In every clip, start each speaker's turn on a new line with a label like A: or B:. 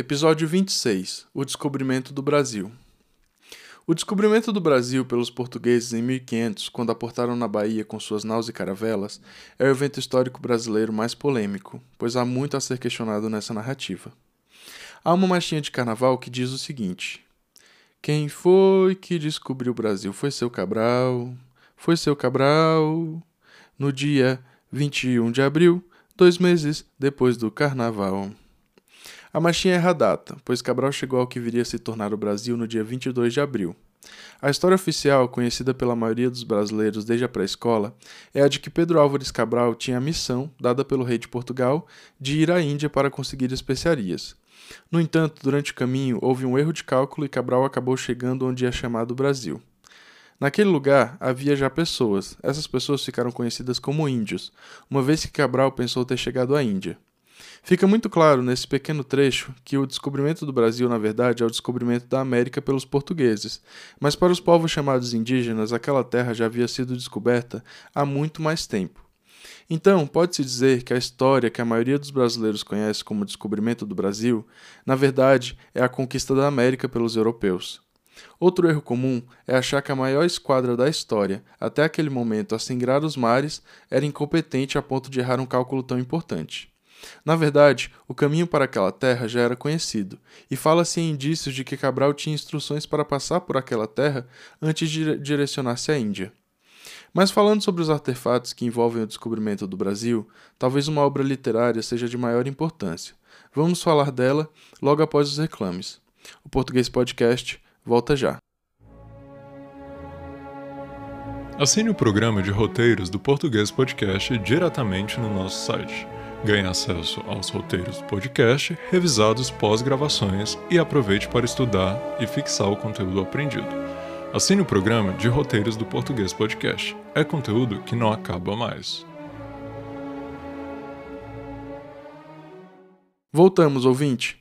A: Episódio 26 O descobrimento do Brasil. O descobrimento do Brasil pelos portugueses em 1500, quando aportaram na Bahia com suas naus e caravelas, é o evento histórico brasileiro mais polêmico, pois há muito a ser questionado nessa narrativa. Há uma marchinha de carnaval que diz o seguinte: Quem foi que descobriu o Brasil? Foi seu Cabral, foi seu Cabral. No dia 21 de abril, dois meses depois do carnaval. A marchinha erra a data, pois Cabral chegou ao que viria a se tornar o Brasil no dia 22 de abril. A história oficial, conhecida pela maioria dos brasileiros desde a pré-escola, é a de que Pedro Álvares Cabral tinha a missão, dada pelo rei de Portugal, de ir à Índia para conseguir especiarias. No entanto, durante o caminho houve um erro de cálculo e Cabral acabou chegando onde é chamado Brasil. Naquele lugar havia já pessoas. Essas pessoas ficaram conhecidas como índios, uma vez que Cabral pensou ter chegado à Índia. Fica muito claro nesse pequeno trecho que o descobrimento do Brasil, na verdade, é o descobrimento da América pelos portugueses, mas para os povos chamados indígenas, aquela terra já havia sido descoberta há muito mais tempo. Então, pode-se dizer que a história que a maioria dos brasileiros conhece como descobrimento do Brasil, na verdade, é a conquista da América pelos europeus. Outro erro comum é achar que a maior esquadra da história, até aquele momento a singrar os mares, era incompetente a ponto de errar um cálculo tão importante. Na verdade, o caminho para aquela terra já era conhecido, e fala-se em indícios de que Cabral tinha instruções para passar por aquela terra antes de direcionar-se à Índia. Mas falando sobre os artefatos que envolvem o descobrimento do Brasil, talvez uma obra literária seja de maior importância. Vamos falar dela logo após os reclames. O Português Podcast volta já.
B: Assine o programa de roteiros do Português Podcast diretamente no nosso site Ganhe acesso aos roteiros do podcast, revisados pós-gravações e aproveite para estudar e fixar o conteúdo aprendido. Assine o programa de roteiros do Português Podcast. É conteúdo que não acaba mais.
A: Voltamos, ouvinte.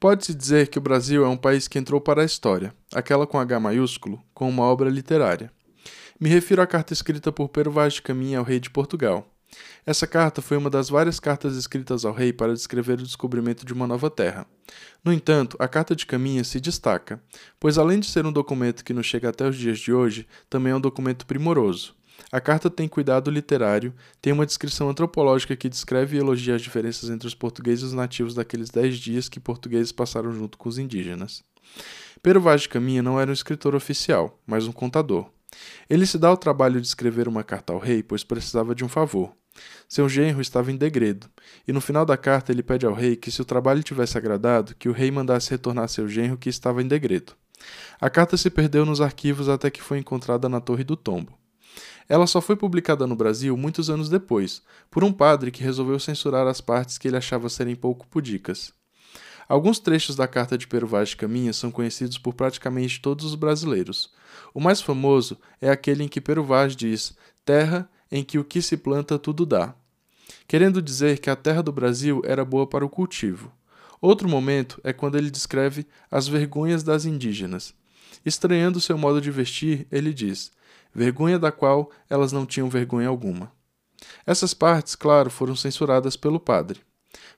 A: Pode-se dizer que o Brasil é um país que entrou para a história, aquela com H maiúsculo, com uma obra literária. Me refiro à carta escrita por Pero Vaz de Caminha ao rei de Portugal, essa carta foi uma das várias cartas escritas ao rei para descrever o descobrimento de uma nova terra. No entanto, a carta de Caminha se destaca, pois além de ser um documento que nos chega até os dias de hoje, também é um documento primoroso. A carta tem cuidado literário, tem uma descrição antropológica que descreve e elogia as diferenças entre os portugueses e os nativos daqueles dez dias que portugueses passaram junto com os indígenas. Pero Vaz de Caminha não era um escritor oficial, mas um contador. Ele se dá o trabalho de escrever uma carta ao rei, pois precisava de um favor. Seu genro estava em degredo, e no final da carta ele pede ao rei que, se o trabalho tivesse agradado, que o rei mandasse retornar seu genro que estava em degredo. A carta se perdeu nos arquivos até que foi encontrada na Torre do Tombo. Ela só foi publicada no Brasil muitos anos depois, por um padre que resolveu censurar as partes que ele achava serem pouco pudicas. Alguns trechos da carta de Pero Vaz de Caminha são conhecidos por praticamente todos os brasileiros. O mais famoso é aquele em que Pero Vaz diz: Terra em que o que se planta tudo dá, querendo dizer que a terra do Brasil era boa para o cultivo. Outro momento é quando ele descreve as vergonhas das indígenas. Estranhando seu modo de vestir, ele diz: vergonha da qual elas não tinham vergonha alguma. Essas partes, claro, foram censuradas pelo padre.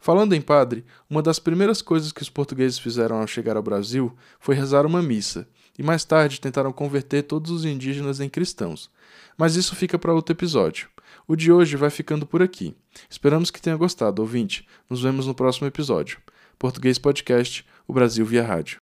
A: Falando em padre, uma das primeiras coisas que os portugueses fizeram ao chegar ao Brasil foi rezar uma missa, e mais tarde tentaram converter todos os indígenas em cristãos. Mas isso fica para outro episódio. O de hoje vai ficando por aqui. Esperamos que tenha gostado, ouvinte. Nos vemos no próximo episódio. Português Podcast, o Brasil via rádio.